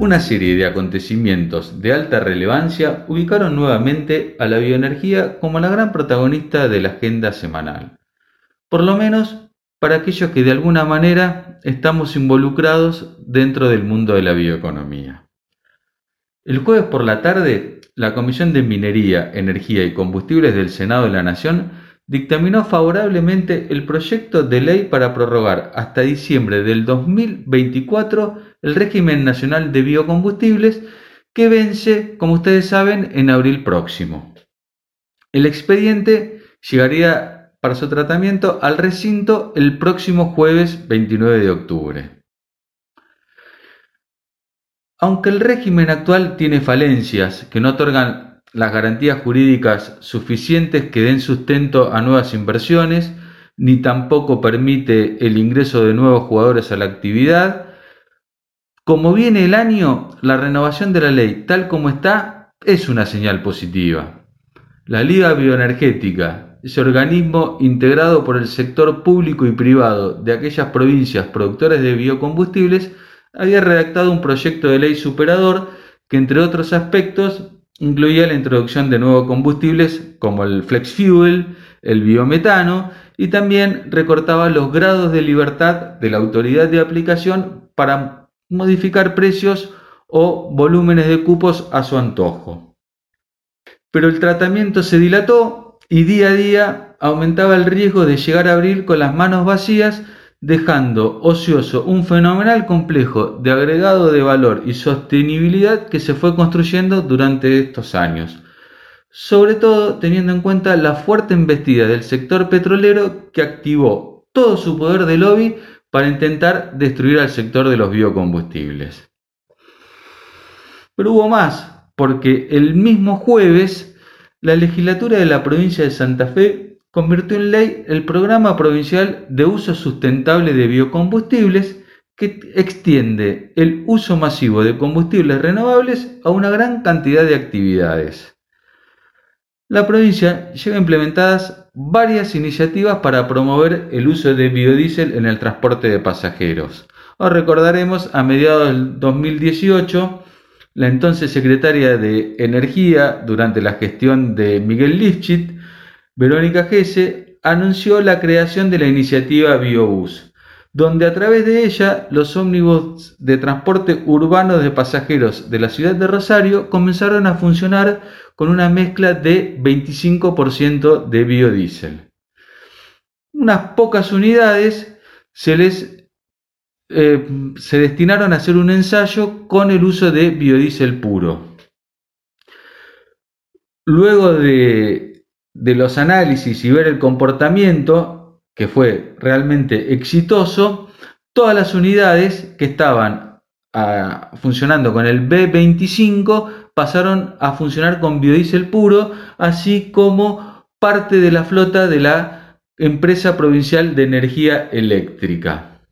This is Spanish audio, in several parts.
una serie de acontecimientos de alta relevancia ubicaron nuevamente a la bioenergía como la gran protagonista de la agenda semanal. Por lo menos para aquellos que de alguna manera estamos involucrados dentro del mundo de la bioeconomía. El jueves por la tarde, la Comisión de Minería, Energía y Combustibles del Senado de la Nación dictaminó favorablemente el proyecto de ley para prorrogar hasta diciembre del 2024 el régimen nacional de biocombustibles que vence, como ustedes saben, en abril próximo. El expediente llegaría para su tratamiento al recinto el próximo jueves 29 de octubre. Aunque el régimen actual tiene falencias que no otorgan las garantías jurídicas suficientes que den sustento a nuevas inversiones, ni tampoco permite el ingreso de nuevos jugadores a la actividad. Como viene el año, la renovación de la ley tal como está es una señal positiva. La Liga Bioenergética, ese organismo integrado por el sector público y privado de aquellas provincias productoras de biocombustibles, había redactado un proyecto de ley superador que, entre otros aspectos, incluía la introducción de nuevos combustibles como el flex fuel, el biometano y también recortaba los grados de libertad de la autoridad de aplicación para modificar precios o volúmenes de cupos a su antojo. Pero el tratamiento se dilató y día a día aumentaba el riesgo de llegar a abril con las manos vacías dejando ocioso un fenomenal complejo de agregado de valor y sostenibilidad que se fue construyendo durante estos años, sobre todo teniendo en cuenta la fuerte embestida del sector petrolero que activó todo su poder de lobby para intentar destruir al sector de los biocombustibles. Pero hubo más, porque el mismo jueves la legislatura de la provincia de Santa Fe convirtió en ley el Programa Provincial de Uso Sustentable de Biocombustibles que extiende el uso masivo de combustibles renovables a una gran cantidad de actividades. La provincia lleva implementadas varias iniciativas para promover el uso de biodiesel en el transporte de pasajeros. Os recordaremos a mediados del 2018 la entonces secretaria de Energía durante la gestión de Miguel Lifchit Verónica Gese anunció la creación de la iniciativa BioBus, donde a través de ella los ómnibus de transporte urbano de pasajeros de la ciudad de Rosario comenzaron a funcionar con una mezcla de 25% de biodiesel. Unas pocas unidades se les eh, se destinaron a hacer un ensayo con el uso de biodiesel puro. Luego de de los análisis y ver el comportamiento, que fue realmente exitoso, todas las unidades que estaban ah, funcionando con el B25 pasaron a funcionar con biodiesel puro, así como parte de la flota de la empresa provincial de energía eléctrica.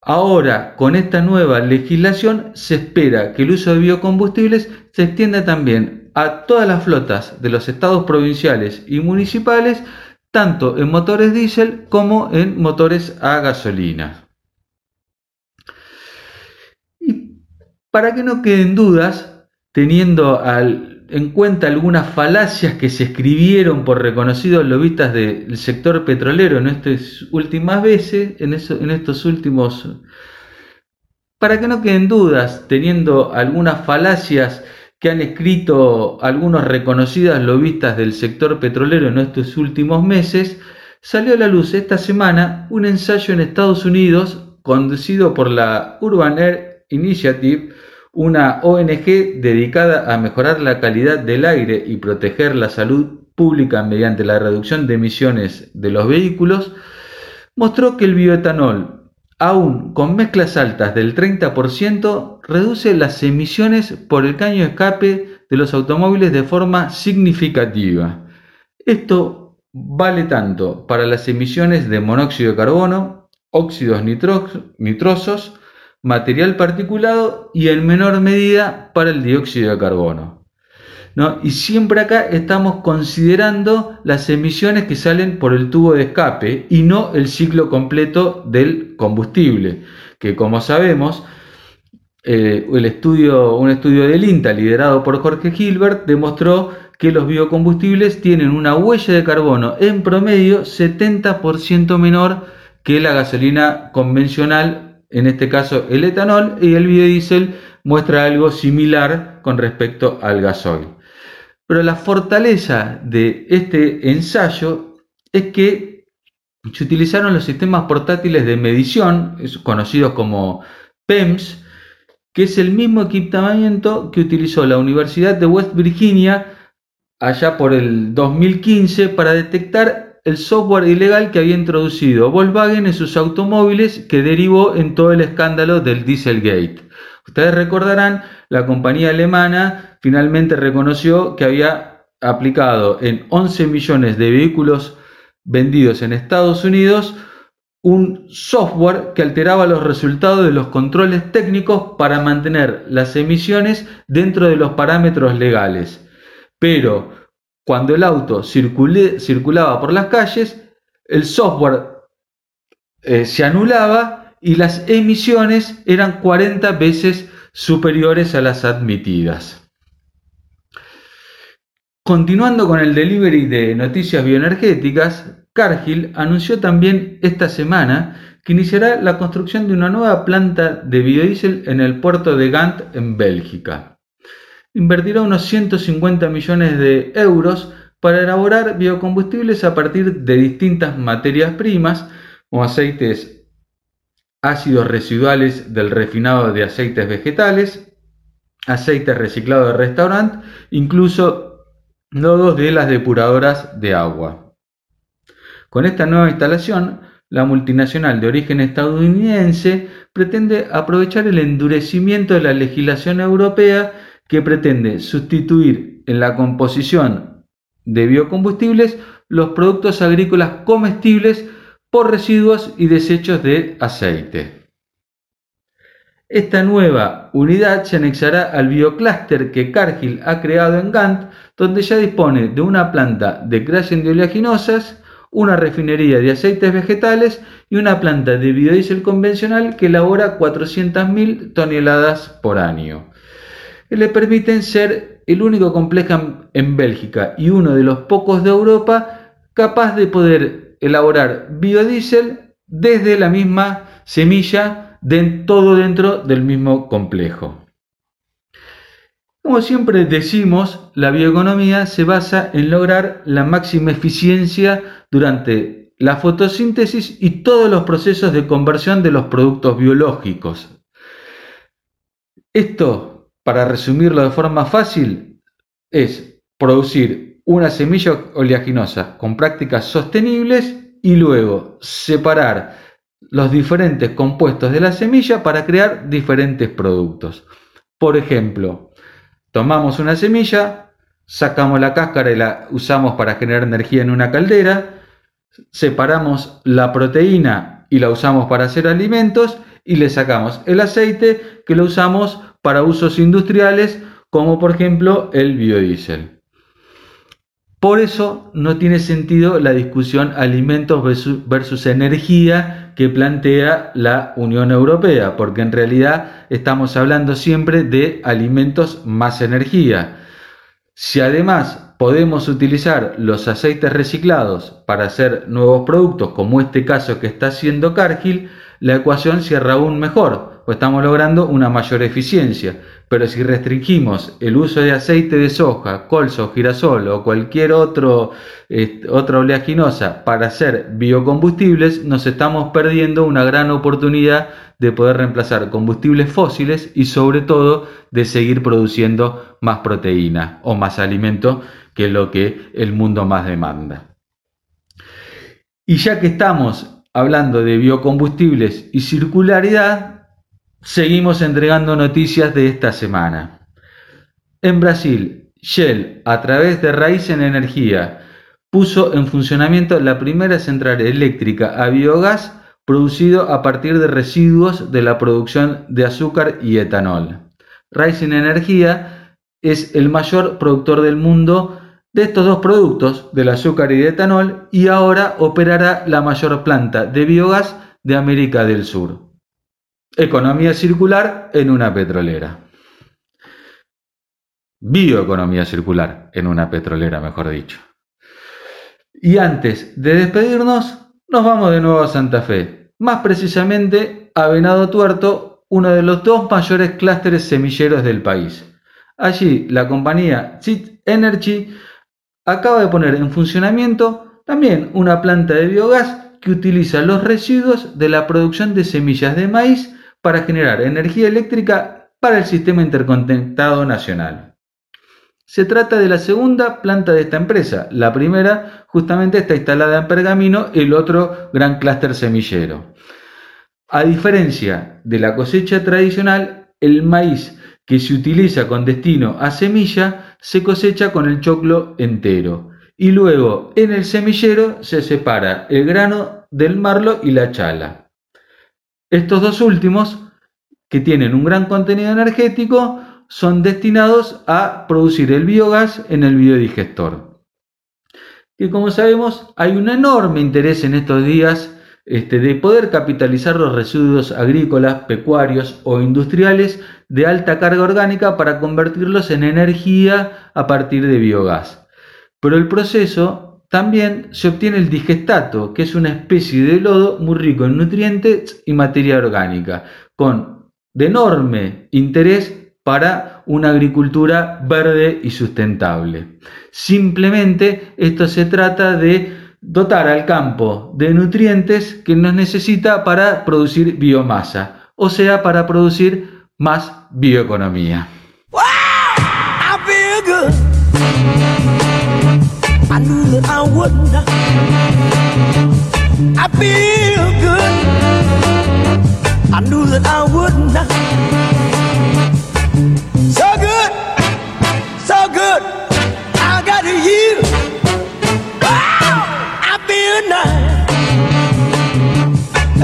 Ahora, con esta nueva legislación, se espera que el uso de biocombustibles se extienda también a todas las flotas de los estados provinciales y municipales, tanto en motores diésel como en motores a gasolina. Y para que no queden dudas, teniendo en cuenta algunas falacias que se escribieron por reconocidos lobistas del sector petrolero en estas últimas veces, en, en estos últimos... Para que no queden dudas, teniendo algunas falacias que han escrito algunos reconocidos lobistas del sector petrolero en estos últimos meses, salió a la luz esta semana un ensayo en Estados Unidos conducido por la Urban Air Initiative, una ONG dedicada a mejorar la calidad del aire y proteger la salud pública mediante la reducción de emisiones de los vehículos, mostró que el bioetanol aún con mezclas altas del 30%, reduce las emisiones por el caño escape de los automóviles de forma significativa. Esto vale tanto para las emisiones de monóxido de carbono, óxidos nitrosos, material particulado y en menor medida para el dióxido de carbono. Y siempre acá estamos considerando las emisiones que salen por el tubo de escape y no el ciclo completo del combustible, que como sabemos, eh, el estudio, un estudio del INTA liderado por Jorge Gilbert demostró que los biocombustibles tienen una huella de carbono en promedio 70% menor que la gasolina convencional, en este caso el etanol, y el biodiesel muestra algo similar con respecto al gasoil. Pero la fortaleza de este ensayo es que se utilizaron los sistemas portátiles de medición, conocidos como PEMS, que es el mismo equipamiento que utilizó la Universidad de West Virginia allá por el 2015 para detectar el software ilegal que había introducido Volkswagen en sus automóviles que derivó en todo el escándalo del Dieselgate. Ustedes recordarán, la compañía alemana finalmente reconoció que había aplicado en 11 millones de vehículos vendidos en Estados Unidos un software que alteraba los resultados de los controles técnicos para mantener las emisiones dentro de los parámetros legales. Pero cuando el auto circulaba por las calles, el software eh, se anulaba y las emisiones eran 40 veces superiores a las admitidas. Continuando con el delivery de noticias bioenergéticas, Cargill anunció también esta semana que iniciará la construcción de una nueva planta de biodiesel en el puerto de Gant en Bélgica. Invertirá unos 150 millones de euros para elaborar biocombustibles a partir de distintas materias primas o aceites ácidos residuales del refinado de aceites vegetales, aceites reciclados de restaurante, incluso nodos de las depuradoras de agua. Con esta nueva instalación, la multinacional de origen estadounidense pretende aprovechar el endurecimiento de la legislación europea que pretende sustituir en la composición de biocombustibles los productos agrícolas comestibles por residuos y desechos de aceite. Esta nueva unidad se anexará al bioclúster que Cargill ha creado en Gant, donde ya dispone de una planta de creación de oleaginosas una refinería de aceites vegetales y una planta de biodiesel convencional que elabora 400.000 toneladas por año. Le permiten ser el único complejo en Bélgica y uno de los pocos de Europa capaz de poder elaborar biodiesel desde la misma semilla, de, todo dentro del mismo complejo. Como siempre decimos, la bioeconomía se basa en lograr la máxima eficiencia durante la fotosíntesis y todos los procesos de conversión de los productos biológicos. Esto, para resumirlo de forma fácil, es producir una semilla oleaginosa con prácticas sostenibles y luego separar los diferentes compuestos de la semilla para crear diferentes productos. Por ejemplo, Tomamos una semilla, sacamos la cáscara y la usamos para generar energía en una caldera, separamos la proteína y la usamos para hacer alimentos y le sacamos el aceite que lo usamos para usos industriales como por ejemplo el biodiesel. Por eso no tiene sentido la discusión alimentos versus, energía que plantea la Unión Europea, porque en realidad estamos hablando siempre de alimentos más energía. Si además podemos utilizar los aceites reciclados para hacer nuevos productos, como este caso que está haciendo Cargill, la ecuación cierra aún mejor, pues estamos logrando una mayor eficiencia. Pero si restringimos el uso de aceite de soja, colza girasol o cualquier otro, otra oleaginosa para hacer biocombustibles, nos estamos perdiendo una gran oportunidad de poder reemplazar combustibles fósiles y sobre todo de seguir produciendo más proteína o más alimento, que lo que el mundo más demanda. Y ya que estamos hablando de biocombustibles y circularidad, Seguimos entregando noticias de esta semana. En Brasil, Shell, a través de Raíz en Energía, puso en funcionamiento la primera central eléctrica a biogás producido a partir de residuos de la producción de azúcar y etanol. en Energía es el mayor productor del mundo de estos dos productos, del azúcar y de etanol, y ahora operará la mayor planta de biogás de América del Sur. economía circular en una petrolera. Bioeconomía circular en una petrolera, mejor dicho. Y antes de despedirnos, nos vamos de nuevo a Santa Fe, más precisamente a Venado Tuerto, uno de los dos mayores clústeres semilleros del país. Allí, la compañía Chit Energy acaba de poner en funcionamiento también una planta de biogás que utiliza los residuos de la producción de semillas de maíz para generar energía eléctrica para el sistema interconectado nacional. Se trata de la segunda planta de esta empresa. La primera justamente está instalada en Pergamino, el otro gran clúster semillero. A diferencia de la cosecha tradicional, el maíz que se utiliza con destino a semilla se cosecha con el choclo entero y luego en el semillero se separa el grano del marlo y la chala. Estos dos últimos, que tienen un gran contenido energético, son destinados a producir el biogás en el biodigestor. Y como sabemos, hay un enorme interés en estos días este, de poder capitalizar los residuos agrícolas, pecuarios o industriales de alta carga orgánica para convertirlos en energía a partir de biogás. Pero el proceso también se obtiene el digestato, que es una especie de lodo muy rico en nutrientes y materia orgánica, con de enorme interés para una agricultura verde y sustentable. Simplemente esto se trata de dotar al campo de nutrientes que nos necesita para producir biomasa, o sea, para producir más bioeconomía.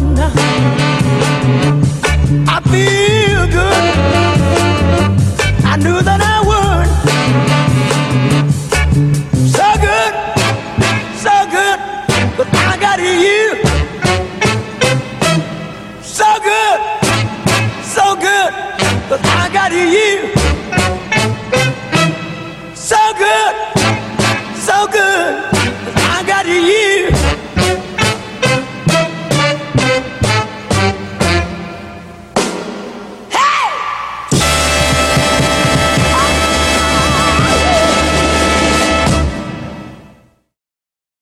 呐喊